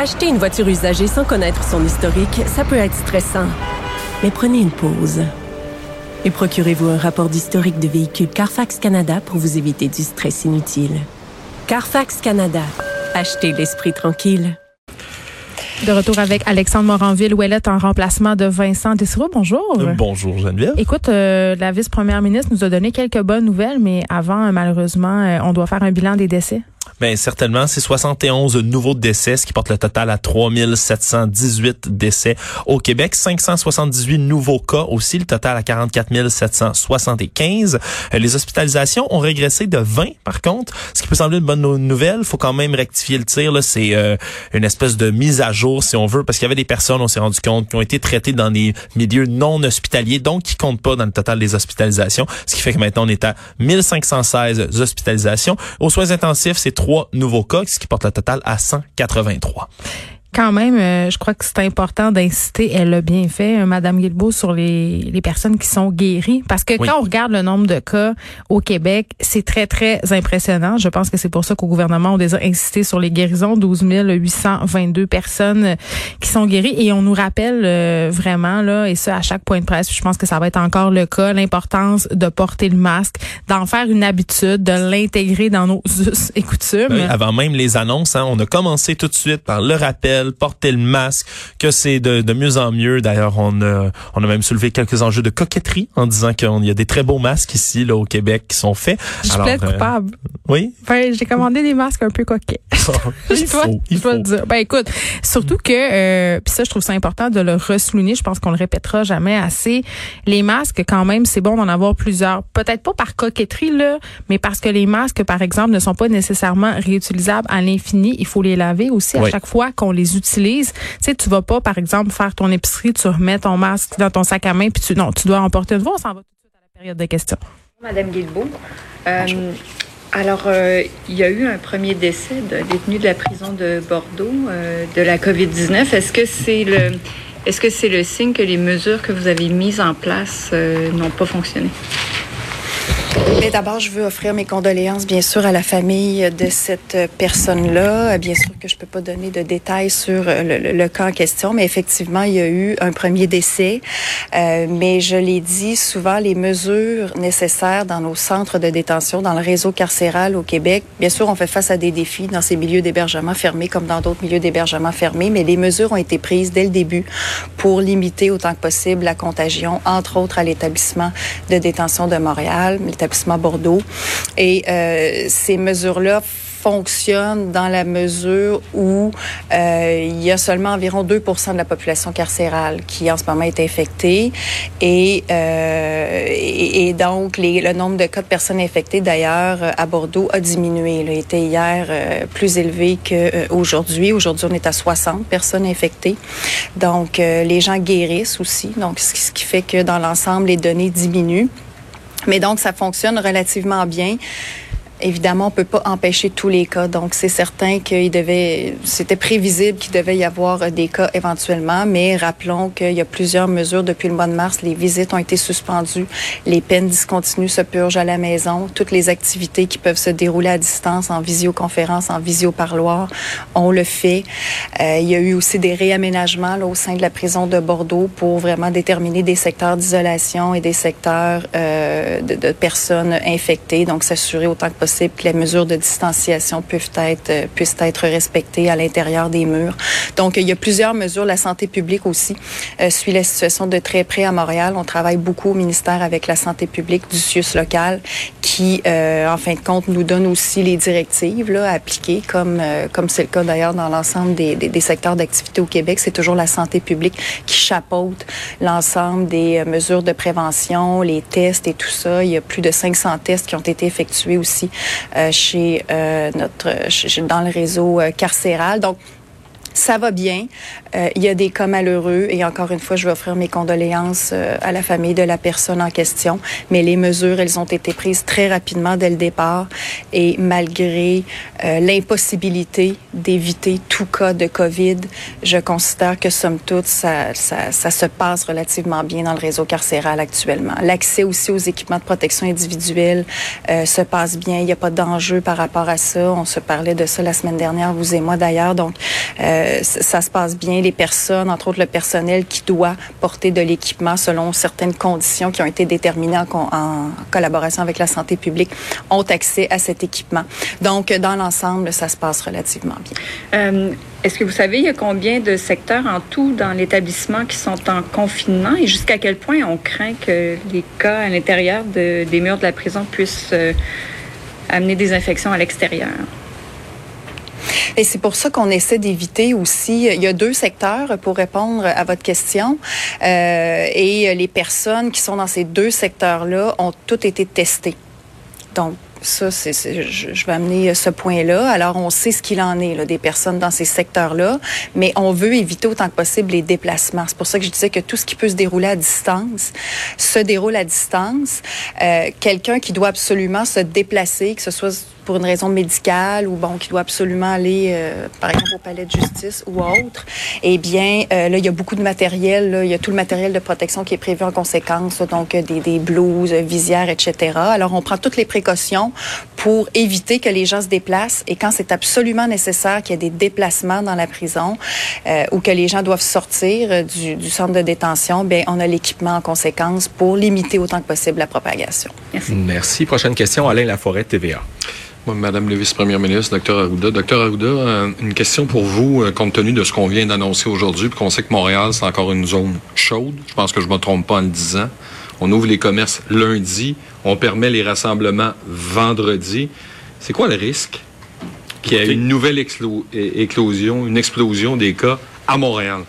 Acheter une voiture usagée sans connaître son historique, ça peut être stressant. Mais prenez une pause. Et procurez-vous un rapport d'historique de véhicule Carfax Canada pour vous éviter du stress inutile. Carfax Canada. Achetez l'esprit tranquille. De retour avec Alexandre Moranville-Ouellette en remplacement de Vincent Dessereau. Bonjour. Euh, bonjour Geneviève. Écoute, euh, la vice-première ministre nous a donné quelques bonnes nouvelles, mais avant, malheureusement, euh, on doit faire un bilan des décès. Bien, certainement, c'est 71 nouveaux décès, ce qui porte le total à 3718 décès au Québec. 578 nouveaux cas aussi, le total à 44 775. Euh, les hospitalisations ont régressé de 20, par contre, ce qui peut sembler une bonne nouvelle. faut quand même rectifier le tir. Là, c'est euh, une espèce de mise à jour, si on veut, parce qu'il y avait des personnes, on s'est rendu compte, qui ont été traitées dans des milieux non hospitaliers, donc qui comptent pas dans le total des hospitalisations, ce qui fait que maintenant on est à 1516 hospitalisations. Aux soins intensifs, c'est trois nouveaux cas, ce qui porte le total à 183 quand même, euh, je crois que c'est important d'inciter, elle l'a bien fait, euh, Madame Guilbeault, sur les, les personnes qui sont guéries. Parce que quand on regarde le nombre de cas au Québec, c'est très, très impressionnant. Je pense que c'est pour ça qu'au gouvernement, on a insisté sur les guérisons. 12 822 personnes euh, qui sont guéries. Et on nous rappelle vraiment, là, et ça à chaque point de presse, je pense que ça va être encore le cas, l'importance de porter le masque, d'en faire une habitude, de l'intégrer dans nos us et coutumes. Ben, avant même les annonces, hein, on a commencé tout de suite par le rappel porter le masque, que c'est de, de, mieux en mieux. D'ailleurs, on a, on a même soulevé quelques enjeux de coquetterie en disant qu'il y a des très beaux masques ici, là, au Québec, qui sont faits. Je suis euh, coupable. Oui. Enfin, j'ai commandé des masques un peu coquets. il faut, il faut. dire. Ben écoute, surtout que, euh, puis ça, je trouve ça important de le ressouligner. Je pense qu'on le répétera jamais assez. Les masques, quand même, c'est bon d'en avoir plusieurs. Peut-être pas par coquetterie là, mais parce que les masques, par exemple, ne sont pas nécessairement réutilisables à l'infini. Il faut les laver aussi à chaque fois qu'on les utilise. Tu sais, tu vas pas, par exemple, faire ton épicerie, tu remets ton masque dans ton sac à main, puis tu, non, tu dois emporter une voix. On s'en va tout de suite à la période de questions. Madame Guilbeault. Euh, alors, euh, il y a eu un premier décès de détenu de la prison de Bordeaux euh, de la COVID-19. Est-ce que c'est le, est-ce que c'est le signe que les mesures que vous avez mises en place n'ont pas fonctionné? Mais d'abord, je veux offrir mes condoléances, bien sûr, à la famille de cette personne-là. Bien sûr que je peux pas donner de détails sur le, cas en question, mais effectivement, il y a eu un premier décès. Euh, mais je l'ai dit souvent, les mesures nécessaires dans nos centres de détention, dans le réseau carcéral au Québec, bien sûr, on fait face à des défis dans ces milieux d'hébergement fermés comme dans d'autres milieux d'hébergement fermés, mais les mesures ont été prises dès le début pour limiter autant que possible la contagion, entre autres à l'établissement de détention de Montréal, Bordeaux. Et euh, ces mesures-là fonctionne dans la mesure où euh, il y a seulement environ 2% de la population carcérale qui en ce moment est infectée et, euh, donc le nombre de cas de personnes infectées d'ailleurs à Bordeaux a diminué. Il été hier plus élevé qu'aujourd'hui. Aujourd'hui, on est à 60 personnes infectées. Donc les gens guérissent aussi. Donc ce qui fait que dans l'ensemble, les données diminuent. Mais donc, ça fonctionne relativement bien. Évidemment, on peut pas empêcher tous les cas, donc c'est certain qu'il devait, c'était prévisible qu'il devait y avoir des cas éventuellement, mais rappelons qu'il y a plusieurs mesures depuis le mois de mars. Les visites ont été suspendues, les peines discontinues se purgent à la maison, toutes les activités qui peuvent se dérouler à distance, en visioconférence, en visioparloir, on le fait. Euh, il y a eu aussi des réaménagements là, au sein de la prison de Bordeaux pour vraiment déterminer des secteurs d'isolation et des secteurs euh, de, de personnes infectées, donc s'assurer autant que possible que les mesures de distanciation euh, puissent être respectées à l'intérieur des murs. Donc, il y a plusieurs mesures. La santé publique aussi euh, suit la situation de très près à Montréal. On travaille beaucoup au ministère avec la santé publique du CIUS local qui, euh, en fin de compte, nous donne aussi les directives là, à appliquer, comme euh, comme c'est le cas d'ailleurs dans l'ensemble des, des, secteurs d'activité au Québec. C'est toujours la santé publique qui chapeaute l'ensemble des mesures de prévention, les tests et tout ça. Il y a plus de 500 tests qui ont été effectués aussi euh, chez euh, notre dans le réseau euh, carcéral. Donc ça va bien. Euh, il y a des cas malheureux et encore une fois, je veux offrir mes condoléances euh, à la famille de la personne en question. Mais les mesures, elles ont été prises très rapidement dès le départ et malgré euh, l'impossibilité d'éviter tout cas de COVID, je considère que somme toute, ça, ça, ça se passe relativement bien dans le réseau carcéral actuellement. L'accès aussi aux équipements de protection individuelle se passe bien. Il n'y a pas d'enjeu par rapport à ça. On se parlait de ça la semaine dernière, vous et moi d'ailleurs. Donc, euh, ça se passe bien. Les personnes, entre autres le personnel qui doit porter de l'équipement selon certaines conditions qui ont été déterminées en, collaboration avec la santé publique, ont accès à cet équipement. Donc, dans l'ensemble, ça se passe relativement bien. Euh, est-ce que vous savez, il y a combien de secteurs en tout dans l'établissement qui sont en confinement et jusqu'à quel point on craint que les cas à l'intérieur des murs de la prison puissent euh, amener des infections à l'extérieur? Et c'est pour ça qu'on essaie d'éviter aussi. Il y a deux secteurs pour répondre à votre question. Euh, et les personnes qui sont dans ces deux secteurs-là ont toutes été testées. Donc, ça, je, vais amener ce point-là. Alors, on sait ce qu'il en est des personnes dans ces secteurs-là, mais on veut éviter autant que possible les déplacements. C'est pour ça que je disais que tout ce qui peut se dérouler à distance se déroule à distance. Euh, quelqu'un qui doit absolument se déplacer, que ce soit pour une raison médicale ou bon qui doit absolument aller euh, par exemple au palais de justice ou autre, eh bien euh, là il y a beaucoup de matériel, il y a tout le matériel de protection qui est prévu en conséquence, donc euh, des, des blouses, visières, etc. Alors on prend toutes les précautions pour éviter que les gens se déplacent et quand c'est absolument nécessaire qu'il y ait des déplacements dans la prison ou que les gens doivent sortir du, du centre de détention, bien on a l'équipement en conséquence pour limiter autant que possible la propagation. Merci. Merci. Prochaine question, Alain Laforêt, TVA. Madame le vice-première ministre, docteur Arruda. Docteur Arruda, euh, une question pour vous, euh, compte tenu de ce qu'on vient d'annoncer aujourd'hui, puis qu'on sait que Montréal, c'est encore une zone chaude. Je pense que je ne me trompe pas en le disant. On ouvre les commerces lundi, on permet les rassemblements vendredi. C'est quoi le risque qu'il y ait une nouvelle éclosion, une explosion des cas à Montréal?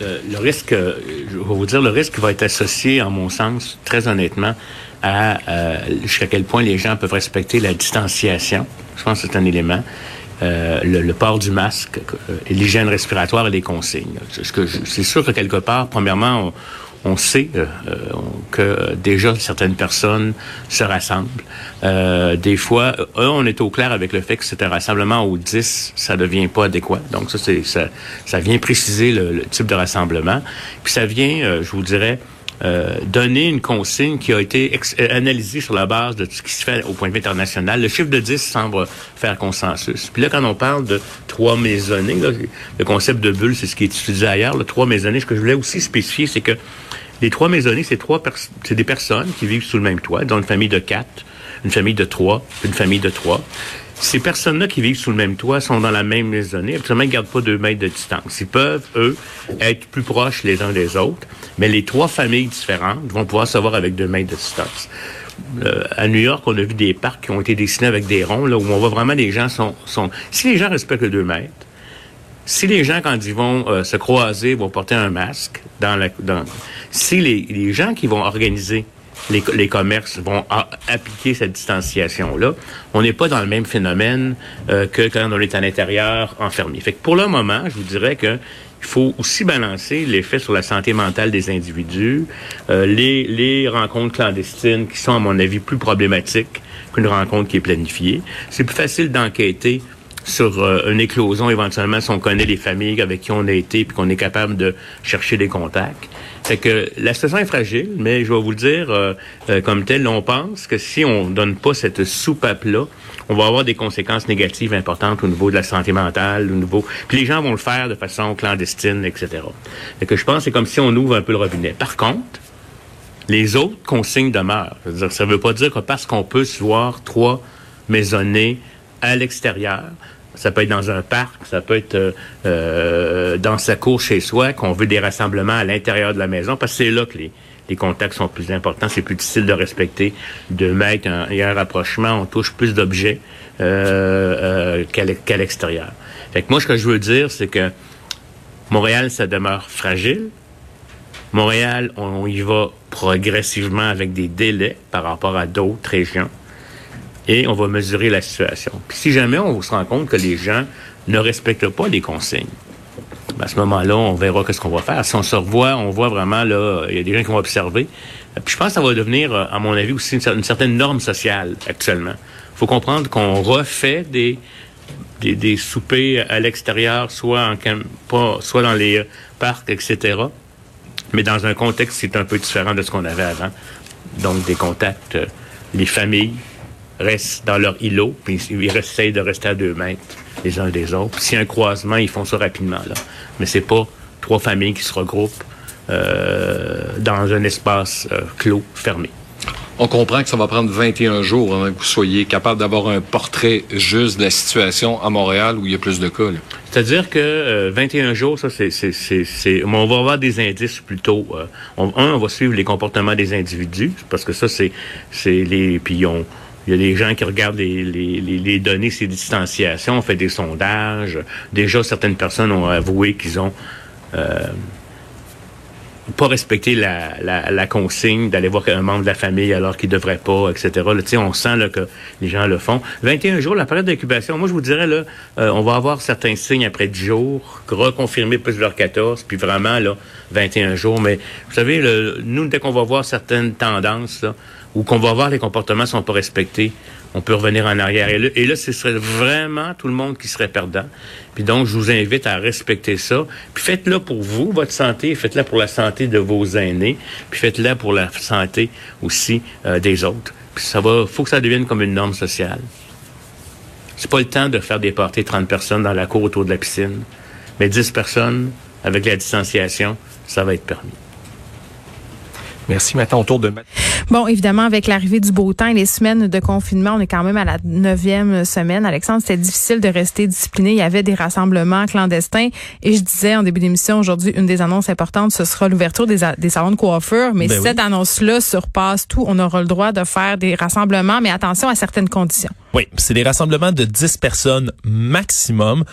Euh, le risque, je vais vous dire, le risque va être associé, en mon sens, très honnêtement, à euh, jusqu'à quel point les gens peuvent respecter la distanciation. Je pense que c'est un élément. Euh, le, port du masque, euh, l'hygiène respiratoire et les consignes. C'est sûr que quelque part, premièrement, on, sait euh, que déjà certaines personnes se rassemblent. des fois, on est au clair avec le fait que c'est un rassemblement où 10, ça devient pas adéquat. Donc ça, ça, ça vient préciser le, le, type de rassemblement. Puis ça vient, je vous dirais, euh, donner une consigne qui a été euh, analysée sur la base de ce qui se fait au point de vue international. Le chiffre de 10 semble faire consensus. Puis là, quand on parle de trois maisonnées, le concept de bulle, c'est ce qui est utilisé ailleurs, le trois maisonnées, ce que je voulais aussi spécifier, c'est que les trois maisonnées, c'est trois c'est des personnes qui vivent sous le même toit, dans une famille de quatre, une famille de trois, une famille de trois. Ces personnes-là qui vivent sous le même toit sont dans la même maisonnée. Absolument, ils ne gardent pas deux mètres de distance. Ils peuvent, eux, être plus proches les uns des autres, mais les trois familles différentes vont pouvoir savoir avec deux mètres de distance. Euh, à New York, on a vu des parcs qui ont été dessinés avec des ronds, là, où on voit vraiment les gens sont. Si les gens respectent les deux mètres, si les gens, quand ils vont euh, se croiser, vont porter un masque, dans la, si les gens qui vont organiser les, commerces vont appliquer cette distanciation-là. On n'est pas dans le même phénomène euh, que quand on est à l'intérieur enfermé. Fait que pour le moment, je vous dirais que il faut aussi balancer l'effet sur la santé mentale des individus, euh, les, les rencontres clandestines qui sont, à mon avis, plus problématiques qu'une rencontre qui est planifiée. C'est plus facile d'enquêter sur euh, une éclosion éventuellement si on connaît les familles avec qui on a été puis qu'on est capable de chercher des contacts. Fait que la situation est fragile, mais je vais vous le dire euh, euh, comme tel, on pense que si on donne pas cette soupape-là, on va avoir des conséquences négatives importantes au niveau de la santé mentale, au niveau... Puis les gens vont le faire de façon clandestine, etc. Fait que je pense que c'est comme si on ouvre un peu le robinet. Par contre, les autres consignes demeurent. Ça ne veut pas dire que parce qu'on peut se voir trois maisonnées à l'extérieur, ça peut être dans un parc, ça peut être euh, euh, dans sa cour chez soi, qu'on veut des rassemblements à l'intérieur de la maison, parce que c'est là que les, contacts sont plus importants, c'est plus difficile de respecter, de mettre un, rapprochement, on touche plus d'objets euh qu'à l'extérieur. Fait que moi, ce que je veux dire, c'est que Montréal, ça demeure fragile. Montréal, on y va progressivement avec des délais par rapport à d'autres régions et on va mesurer la situation. Puis si jamais on se rend compte que les gens ne respectent pas les consignes, ben, à ce moment-là, on verra qu'est-ce qu'on va faire. Si on se revoit, on voit vraiment, là, il y a des gens qui vont observer. Puis je pense que ça va devenir, à mon avis, aussi une, certaine norme sociale actuellement. Il faut comprendre qu'on refait des, des, soupers à l'extérieur, soit, soit dans les parcs, etc. Mais dans un contexte qui est un peu différent de ce qu'on avait avant. Donc des contacts, euh, les familles, restent dans leur îlot, puis ils essayent de rester à deux mètres les uns des autres. S'il y a un croisement, ils font ça rapidement. Là. Mais c'est pas trois familles qui se regroupent euh, dans un espace euh, clos, fermé. On comprend que ça va prendre 21 jours avant que vous soyez capable d'avoir un portrait juste de la situation à Montréal où il y a plus de cas. C'est-à-dire que 21 euh, jours, ça, c'est, c'est, c'est, on va avoir des indices plutôt. Euh, un, on va suivre les comportements des individus, parce que ça, c'est, c'est les, puis on, il y a des gens qui regardent les, les, données, ces distanciations, on fait des sondages. Déjà, certaines personnes ont avoué qu'ils ont euh, pas respecter la, consigne d'aller voir un membre de la famille alors qu'il devrait pas, etc. On sent que les gens le font. 21 jours, la période d'incubation, moi je vous dirais, là, euh, on va avoir certains signes après 10 jours, reconfirmer plus leur 14, puis vraiment, là, 21 jours. Mais vous savez, nous, dès qu'on va voir certaines tendances, là, ou qu'on va voir les comportements sont pas respectés, on peut revenir en arrière. Et là, ce serait vraiment tout le monde qui serait perdant. Puis donc, je vous invite à respecter ça. Puis faites-le pour vous, votre santé, faites-le pour la santé de vos aînés, puis faites-le pour la santé aussi euh, des autres. Puis ça va, faut que ça devienne comme une norme sociale. C'est pas le temps de faire des parties 30 personnes dans la cour autour de la piscine, mais 10 personnes avec la distanciation, ça va être permis. Merci. Maintenant, autour de... Bon, évidemment, avec l'arrivée du beau temps et les semaines de confinement, on est quand même à la neuvième semaine. Alexandre, c'était difficile de rester discipliné. Il y avait des rassemblements clandestins. Et je disais en début d'émission, aujourd'hui, une des annonces importantes, ce sera l'ouverture des, des salons de coiffure. Mais ben cette annonce-là surpasse tout. On aura le droit de faire des rassemblements, mais attention à certaines conditions. Oui, c'est des rassemblements de 10 personnes maximum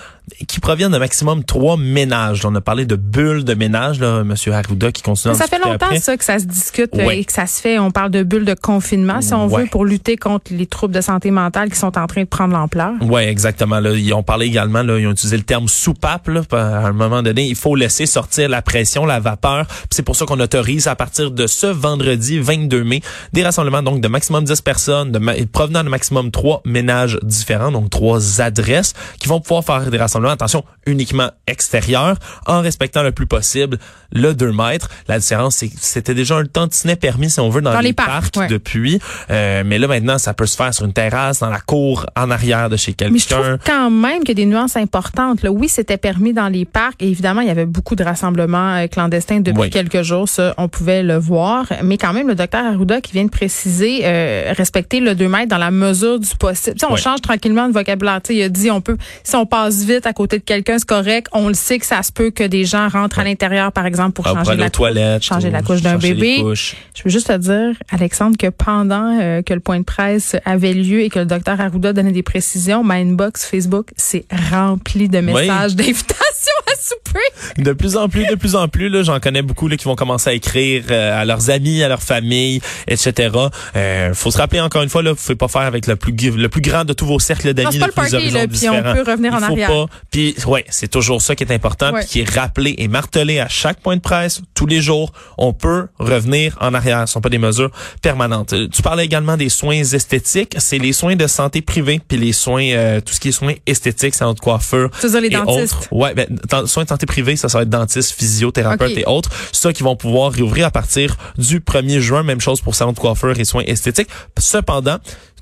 qui proviennent de maximum trois ménages. On a parlé de bulles de ménage, là, Monsieur Arruda, qui continue Ça fait longtemps ça que ça se discute euh, et que ça se fait. On parle de bulles de confinement, si on veut, pour lutter contre les troubles de santé mentale qui sont en train de prendre l'ampleur. Oui, exactement. Là, ils ont parlé également, là, ils ont utilisé le terme soupape. Là, à un moment donné, il faut laisser sortir la pression, la vapeur. C'est pour ça qu'on autorise à partir de ce vendredi 22 mai des rassemblements donc de maximum 10 personnes, de provenant de maximum 3 ménages différents, donc trois adresses qui vont pouvoir faire des rassemblements, attention, uniquement extérieurs, en respectant le plus possible le 2 mètres. La différence, c'est c'était déjà un tantinet permis, si on veut, dans, les, parcs, depuis. Euh, mais là, maintenant, ça peut se faire sur une terrasse, dans la cour, en arrière de chez quelqu'un. Mais je trouve quand même qu'il y a des nuances importantes. Là. Oui, c'était permis dans les parcs. Et évidemment, il y avait beaucoup de rassemblements euh, clandestins depuis quelques jours. Ça, on pouvait le voir. Mais quand même, le docteur Arruda qui vient de préciser euh, respecter le 2 mètres dans la mesure du possible on change tranquillement de vocabulaire. il a dit on peut si on passe vite à côté de quelqu'un, c'est correct. On le sait que ça se peut que des gens rentrent à l'intérieur, par exemple, pour ah, changer la toilette, changer la couche d'un bébé. Je veux juste te dire, Alexandre, que pendant euh, que le point de presse avait lieu et que le docteur Arruda donnait des précisions, ma inbox Facebook s'est rempli de messages d'invitation à souper. De plus en plus, de plus en plus, là, j'en connais beaucoup là, qui vont commencer à écrire euh, à leurs amis, à leur famille, etc. Euh, faut se rappeler encore une fois, là, pouvez pas faire avec le plus le plus grand de tous vos cercles d'amis, de plus là, puis on peut revenir en arrière. Pas, puis ouais, c'est toujours ça qui est important, puis qui est rappelé et martelé à chaque point de presse tous les jours. On peut revenir en arrière. Ce sont pas des mesures permanentes. Euh, tu parlais également des soins esthétiques. C'est les soins de santé privée, puis les soins, euh, tout ce qui est soins esthétiques, c'est notre coiffeur. C'est ça, les dentistes. Autres. Ouais, ben, soins de santé privée, ça, ça va être dentiste, physiothérapeute et autres. Ça qui vont pouvoir réouvrir à partir du 1er juin. Même chose pour salon de coiffeur et soins esthétiques. Cependant,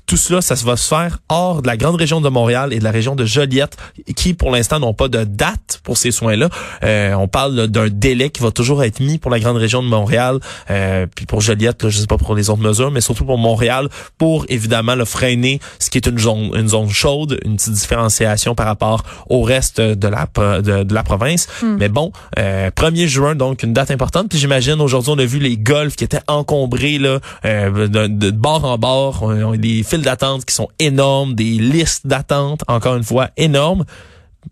tout cela, ça va se faire hors de la grande région de Montréal et de la région de Joliette, qui pour l'instant n'ont pas de date pour ces soins-là. Euh, on parle d'un délai qui va toujours être mis pour la grande région de Montréal, euh, puis pour Joliette, là, je sais pas pour les autres mesures, mais surtout pour Montréal, pour évidemment le freiner, ce qui est une zone, une zone chaude, une petite différenciation par rapport au reste de la de, la province. Hmm. Mais bon, euh, 1er juin, donc une date importante. Puis j'imagine aujourd'hui on a vu les golfs qui étaient encombrés là, euh, de, de, bord en bord, on, les d'attente qui sont énormes, des listes d'attente, encore une fois, énormes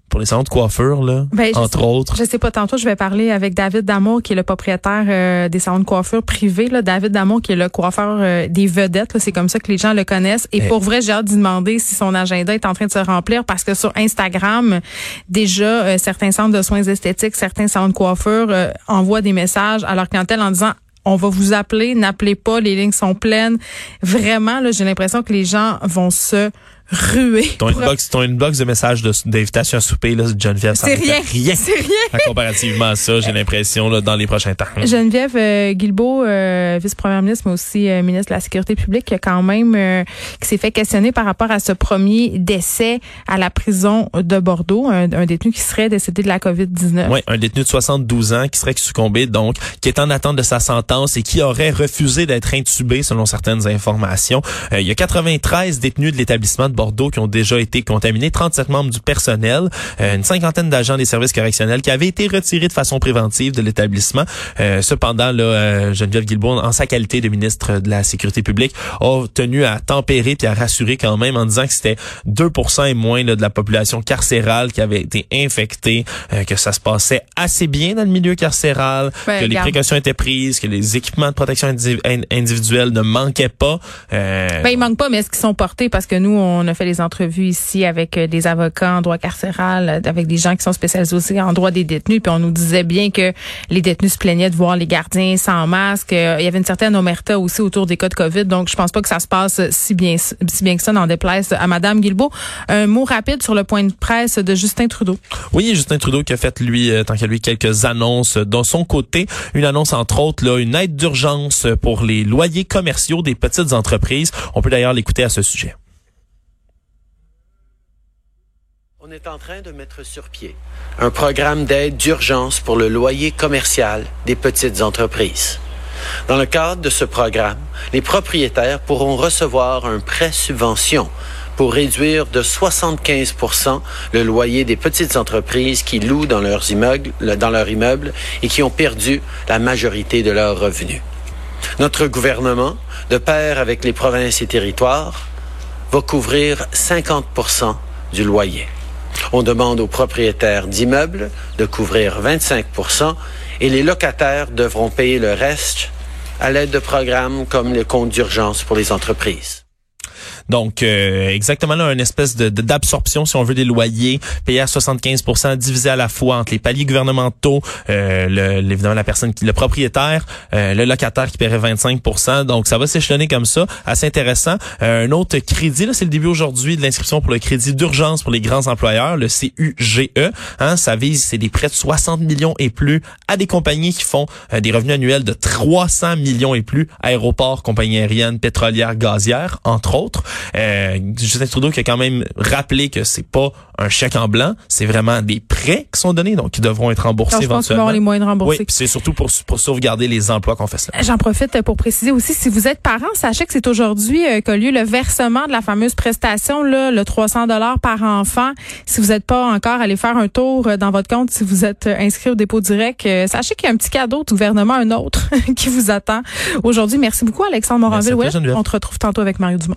pour les centres de coiffure, là, ben, entre autres. Je sais pas, tantôt, je vais parler avec David Damour, qui est le propriétaire euh, des salons de coiffure privés. Là. David Damour, qui est le coiffeur euh, des vedettes. C'est comme ça que les gens le connaissent. Et, eh. pour vrai, j'ai hâte d'y demander si son agenda est en train de se remplir parce que sur Instagram, déjà, euh, certains centres de soins esthétiques, certains salons de coiffure envoient des messages à leur clientèle en disant on va vous appeler, n'appelez pas, les lignes sont pleines. Vraiment, là, j'ai l'impression que les gens vont se rué. Ton inbox, ton inbox de messages d'invitation à souper, là, Geneviève, c'est rien. rien. C'est rien. comparativement à ça, j'ai l'impression, là, dans les prochains temps. Geneviève euh, Guilbeault, euh, vice-première ministre, mais aussi euh, ministre de la Sécurité publique, qui a quand même, euh, qui s'est fait questionner par rapport à ce premier décès à la prison de Bordeaux, un, un détenu qui serait décédé de la COVID-19. Oui, un détenu de 72 ans qui serait succombé, donc, qui est en attente de sa sentence et qui aurait refusé d'être intubé, selon certaines informations. il y a 93 détenus de l'établissement de Bordeaux qui ont déjà été contaminés, 37 membres du personnel, euh, une cinquantaine d'agents des services correctionnels qui avaient été retirés de façon préventive de l'établissement. Euh, cependant, là, euh, Geneviève Guilbault, en sa qualité de ministre de la Sécurité publique, a tenu à tempérer puis à rassurer quand même en disant que c'était 2 et moins là, de la population carcérale qui avait été infectée, que ça se passait assez bien dans le milieu carcéral, ben, que les précautions étaient prises, que les équipements de protection individuelle ne manquaient pas. ben, ils manquent pas, mais est-ce qu'ils sont portés? Parce que nous, on a fait les entrevues ici avec euh, des avocats en droit carcéral, euh, avec des gens qui sont spécialisés aussi en droit des détenus, puis on nous disait bien que les détenus se plaignaient de voir les gardiens sans masque. Euh, il y avait une certaine omerta aussi autour des cas de COVID, donc je pense pas que ça se passe si bien si bien que ça dans déplaise à Madame Guilbeault. Un mot rapide sur le point de presse de Justin Trudeau. Oui, Justin Trudeau qui a fait lui, tant qu'à lui, quelques annonces de son côté. Une annonce entre autres, là, une aide d'urgence pour les loyers commerciaux des petites entreprises. On peut d'ailleurs l'écouter à ce sujet. On est en train de mettre sur pied un programme d'aide d'urgence pour le loyer commercial des petites entreprises. Dans le cadre de ce programme, les propriétaires pourront recevoir un prêt subvention pour réduire de 75% le loyer des petites entreprises qui louent dans leurs immeubles, et qui ont perdu la majorité de leurs revenus. Notre gouvernement, de pair avec les provinces et territoires, va couvrir 50% du loyer. On demande aux propriétaires d'immeubles de couvrir 25% et les locataires devront payer le reste à l'aide de programmes comme les comptes d'urgence pour les entreprises. Donc, euh, exactement là, une espèce de d'absorption, si on veut, des loyers payés à 75% divisé à la fois entre les paliers gouvernementaux, euh, le, évidemment la personne qui, le propriétaire, euh, le locataire qui paierait 25% Donc, ça va s'échelonner comme ça. Assez intéressant. Euh, un autre crédit, là, c'est le début aujourd'hui de l'inscription pour le crédit d'urgence pour les grands employeurs, le CUGE. Hein, ça vise, c'est des prêts de 60 millions et plus à des compagnies qui font des revenus annuels de 300 millions et plus, aéroports, compagnies aériennes, pétrolières, gazières, entre autres. Euh, Justin Trudeau qui a quand même rappelé que c'est pas un chèque en blanc, c'est vraiment des prêts qui sont donnés, donc qui devront être remboursés je éventuellement. Pense les moyens de rembourser. Oui, c'est surtout pour, pour sauvegarder les emplois qu'on fait cela. J'en profite pour préciser aussi, si vous êtes parent, sachez que c'est aujourd'hui euh, qu'a lieu le versement de la fameuse prestation, là, le 300 dollars par enfant. Si vous n'êtes pas encore allé faire un tour euh, dans votre compte, si vous êtes euh, inscrit au dépôt direct, sachez qu'il y a un petit cadeau du gouvernement, un autre, qui vous attend aujourd'hui. Merci beaucoup, Alexandre Moranville. on te retrouve tantôt avec Mario Dumont.